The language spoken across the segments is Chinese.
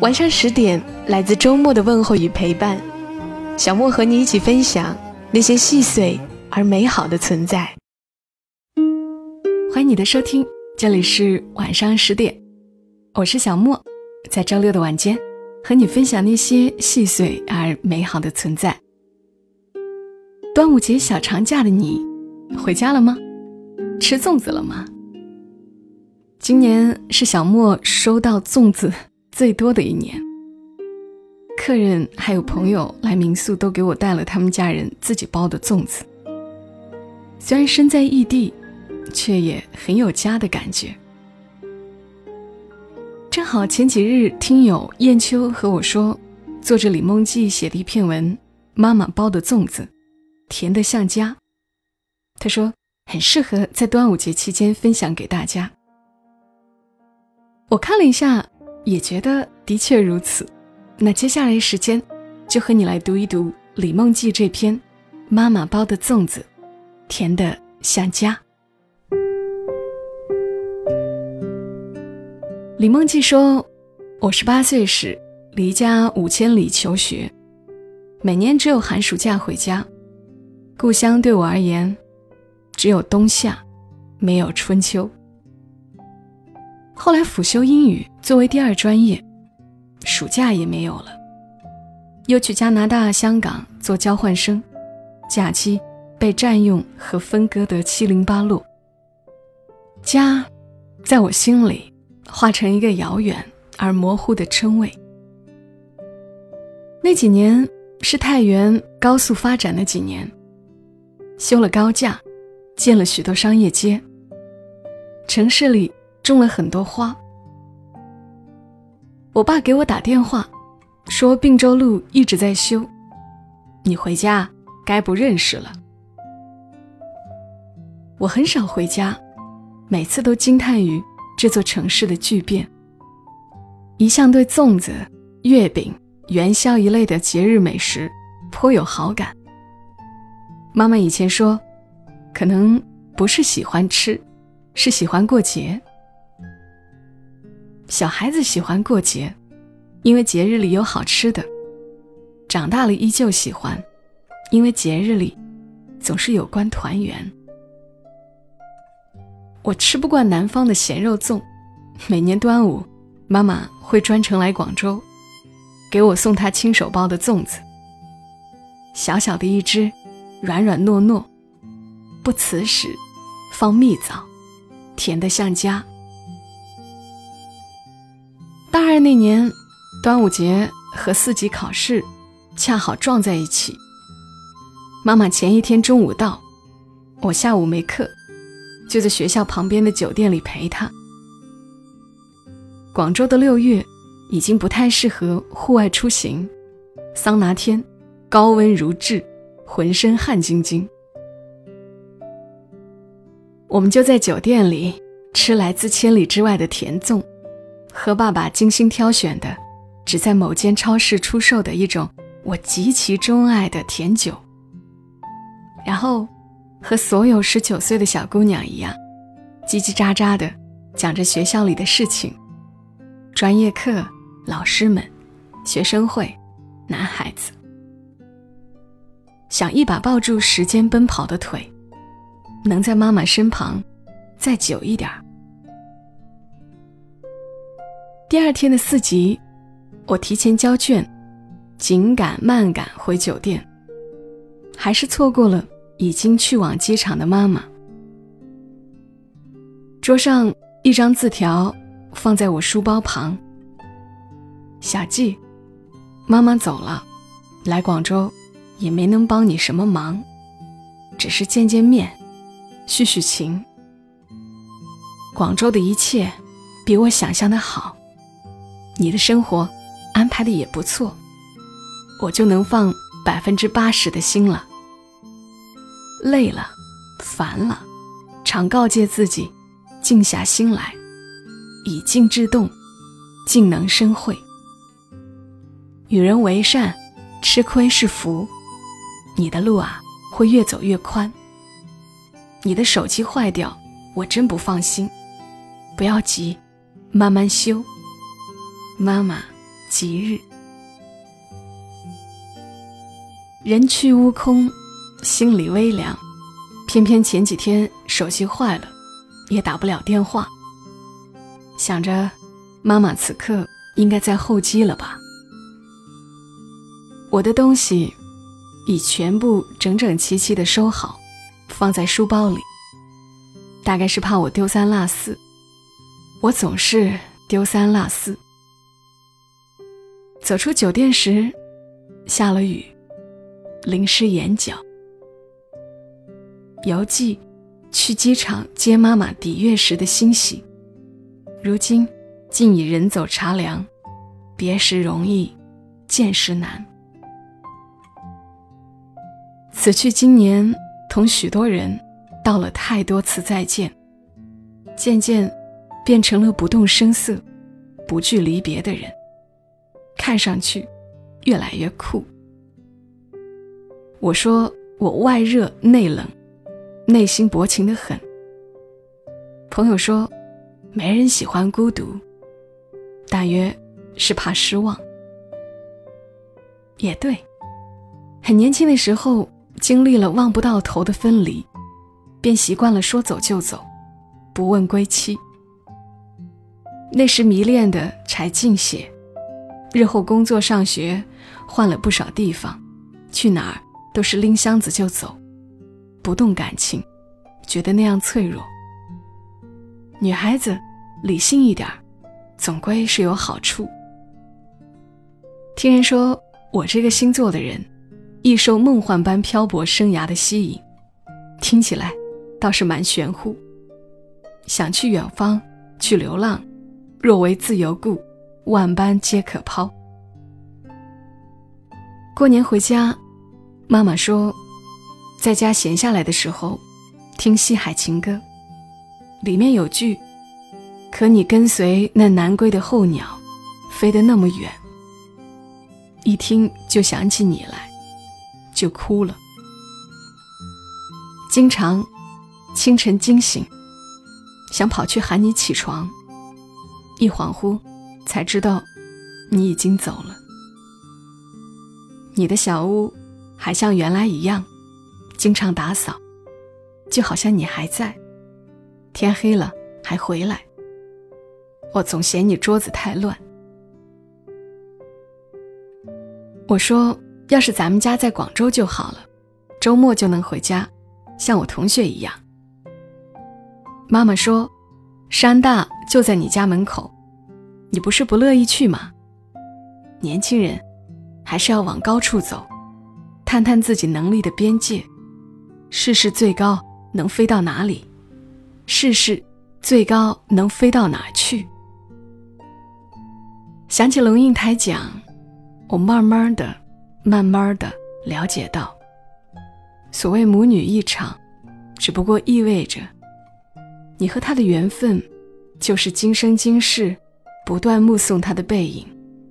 晚上十点，来自周末的问候与陪伴，小莫和你一起分享那些细碎而美好的存在。欢迎你的收听，这里是晚上十点，我是小莫，在周六的晚间和你分享那些细碎而美好的存在。端午节小长假的你，回家了吗？吃粽子了吗？今年是小莫收到粽子。最多的一年，客人还有朋友来民宿，都给我带了他们家人自己包的粽子。虽然身在异地，却也很有家的感觉。正好前几日，听友燕秋和我说，作者李梦记写的一篇文《妈妈包的粽子》，甜得像家。他说很适合在端午节期间分享给大家。我看了一下。也觉得的确如此，那接下来时间就和你来读一读《李梦记》这篇《妈妈包的粽子》，甜的像家。李梦记说：“我十八岁时离家五千里求学，每年只有寒暑假回家，故乡对我而言只有冬夏，没有春秋。”后来辅修英语作为第二专业，暑假也没有了。又去加拿大、香港做交换生，假期被占用和分割得七零八落。家，在我心里化成一个遥远而模糊的称谓。那几年是太原高速发展的几年，修了高架，建了许多商业街，城市里。种了很多花。我爸给我打电话，说并州路一直在修，你回家该不认识了。我很少回家，每次都惊叹于这座城市的巨变。一向对粽子、月饼、元宵一类的节日美食颇有好感。妈妈以前说，可能不是喜欢吃，是喜欢过节。小孩子喜欢过节，因为节日里有好吃的；长大了依旧喜欢，因为节日里总是有关团圆。我吃不惯南方的咸肉粽，每年端午，妈妈会专程来广州，给我送她亲手包的粽子。小小的一只，软软糯糯，不瓷实，放蜜枣，甜得像家。二那年，端午节和四级考试恰好撞在一起。妈妈前一天中午到，我下午没课，就在学校旁边的酒店里陪她。广州的六月已经不太适合户外出行，桑拿天，高温如炙，浑身汗津津。我们就在酒店里吃来自千里之外的甜粽。和爸爸精心挑选的，只在某间超市出售的一种我极其钟爱的甜酒。然后，和所有十九岁的小姑娘一样，叽叽喳喳的讲着学校里的事情，专业课、老师们、学生会、男孩子，想一把抱住时间奔跑的腿，能在妈妈身旁再久一点儿。第二天的四级，我提前交卷，紧赶慢赶回酒店，还是错过了已经去往机场的妈妈。桌上一张字条放在我书包旁：“小季，妈妈走了，来广州也没能帮你什么忙，只是见见面，叙叙情。广州的一切比我想象的好。”你的生活安排的也不错，我就能放百分之八十的心了。累了，烦了，常告诫自己，静下心来，以静制动，静能生慧。与人为善，吃亏是福，你的路啊会越走越宽。你的手机坏掉，我真不放心，不要急，慢慢修。妈妈，吉日。人去屋空，心里微凉。偏偏前几天手机坏了，也打不了电话。想着，妈妈此刻应该在候机了吧？我的东西已全部整整齐齐的收好，放在书包里。大概是怕我丢三落四，我总是丢三落四。走出酒店时，下了雨，淋湿眼角。犹记去机场接妈妈抵月时的欣喜，如今竟已人走茶凉，别时容易，见时难。此去经年，同许多人道了太多次再见，渐渐变成了不动声色、不惧离别的人。看上去越来越酷。我说我外热内冷，内心薄情的很。朋友说，没人喜欢孤独，大约是怕失望。也对，很年轻的时候经历了望不到头的分离，便习惯了说走就走，不问归期。那时迷恋的柴静写。日后工作上学，换了不少地方，去哪儿都是拎箱子就走，不动感情，觉得那样脆弱。女孩子理性一点总归是有好处。听人说我这个星座的人，易受梦幻般漂泊生涯的吸引，听起来倒是蛮玄乎。想去远方，去流浪，若为自由故。万般皆可抛。过年回家，妈妈说，在家闲下来的时候，听《西海情歌》，里面有句：“可你跟随那南归的候鸟，飞得那么远。”一听就想起你来，就哭了。经常清晨惊醒，想跑去喊你起床，一恍惚。才知道，你已经走了。你的小屋还像原来一样，经常打扫，就好像你还在。天黑了还回来。我总嫌你桌子太乱。我说，要是咱们家在广州就好了，周末就能回家，像我同学一样。妈妈说，山大就在你家门口。你不是不乐意去吗？年轻人，还是要往高处走，探探自己能力的边界，试试最高能飞到哪里，试试最高能飞到哪去。想起龙应台讲，我慢慢的、慢慢的了解到，所谓母女一场，只不过意味着，你和他的缘分，就是今生今世。不断目送他的背影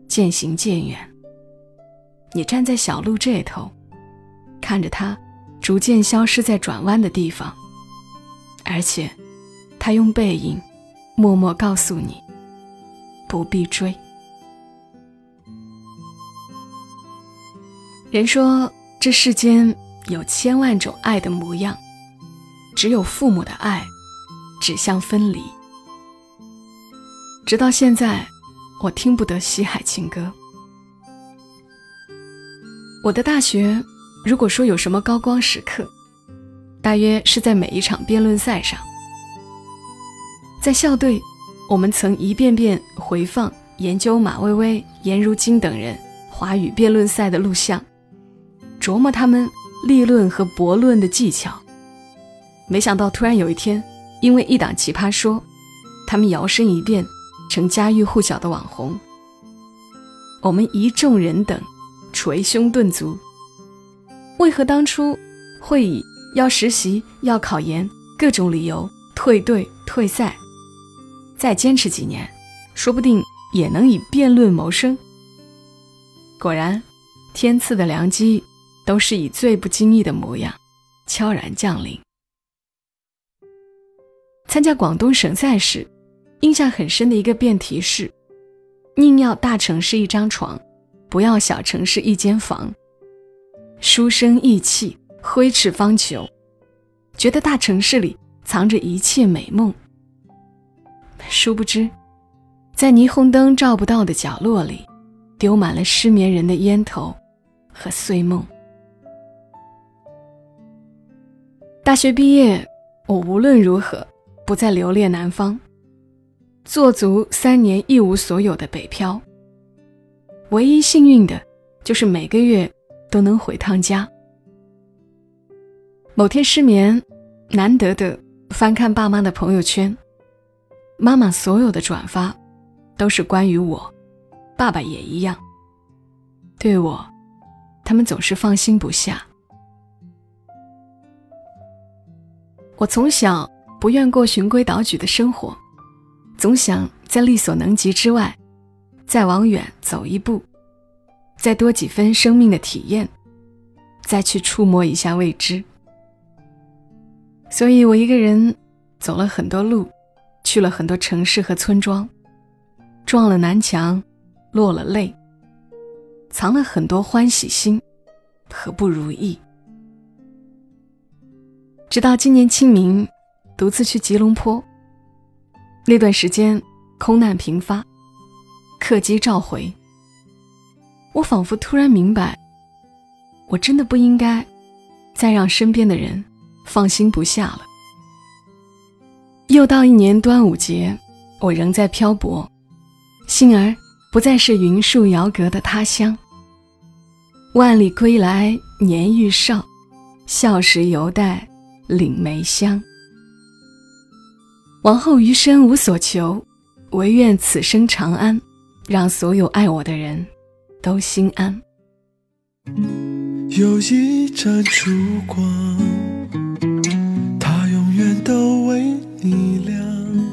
渐行渐远。你站在小路这头，看着他逐渐消失在转弯的地方，而且他用背影默默告诉你：不必追。人说这世间有千万种爱的模样，只有父母的爱指向分离。直到现在，我听不得《西海情歌》。我的大学，如果说有什么高光时刻，大约是在每一场辩论赛上。在校队，我们曾一遍遍回放研究马薇薇、颜如晶等人华语辩论赛的录像，琢磨他们立论和驳论的技巧。没想到，突然有一天，因为一档奇葩说，他们摇身一变。成家喻户晓的网红，我们一众人等捶胸顿足。为何当初会以要实习、要考研各种理由退队退赛？再坚持几年，说不定也能以辩论谋生。果然，天赐的良机都是以最不经意的模样悄然降临。参加广东省赛时，印象很深的一个辩题是：宁要大城市一张床，不要小城市一间房。书生意气，挥斥方遒，觉得大城市里藏着一切美梦。殊不知，在霓虹灯照不到的角落里，丢满了失眠人的烟头和碎梦。大学毕业，我无论如何不再留恋南方，做足三年一无所有的北漂。唯一幸运的，就是每个月。都能回趟家。某天失眠，难得的翻看爸妈的朋友圈，妈妈所有的转发都是关于我，爸爸也一样。对我，他们总是放心不下。我从小不愿过循规蹈矩的生活，总想在力所能及之外，再往远走一步。再多几分生命的体验，再去触摸一下未知。所以我一个人走了很多路，去了很多城市和村庄，撞了南墙，落了泪，藏了很多欢喜心和不如意。直到今年清明，独自去吉隆坡，那段时间空难频发，客机召回。我仿佛突然明白，我真的不应该再让身边的人放心不下了。又到一年端午节，我仍在漂泊，幸而不再是云树遥隔的他乡。万里归来年愈少，笑时犹带岭梅香。往后余生无所求，唯愿此生长安，让所有爱我的人。都心安。有一盏烛光，它永远都为你亮。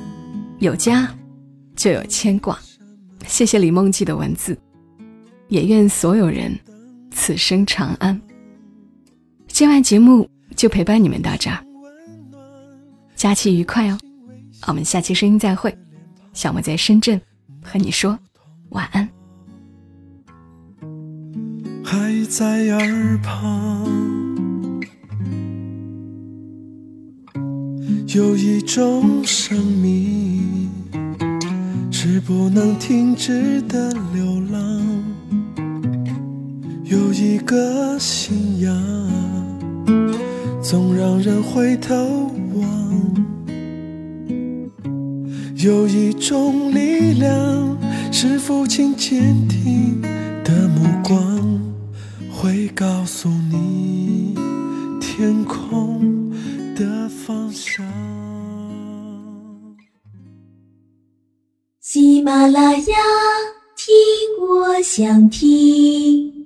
有家，就有牵挂。谢谢李梦记的文字，也愿所有人此生长安。今晚节目就陪伴你们到这儿，假期愉快哦！我们下期声音再会。小莫在深圳和你说晚安。还在耳旁，有一种生命是不能停止的流浪，有一个信仰总让人回头望，有一种力量是父亲坚定的目光。会告诉你天空的方向。喜马拉雅，听我想听。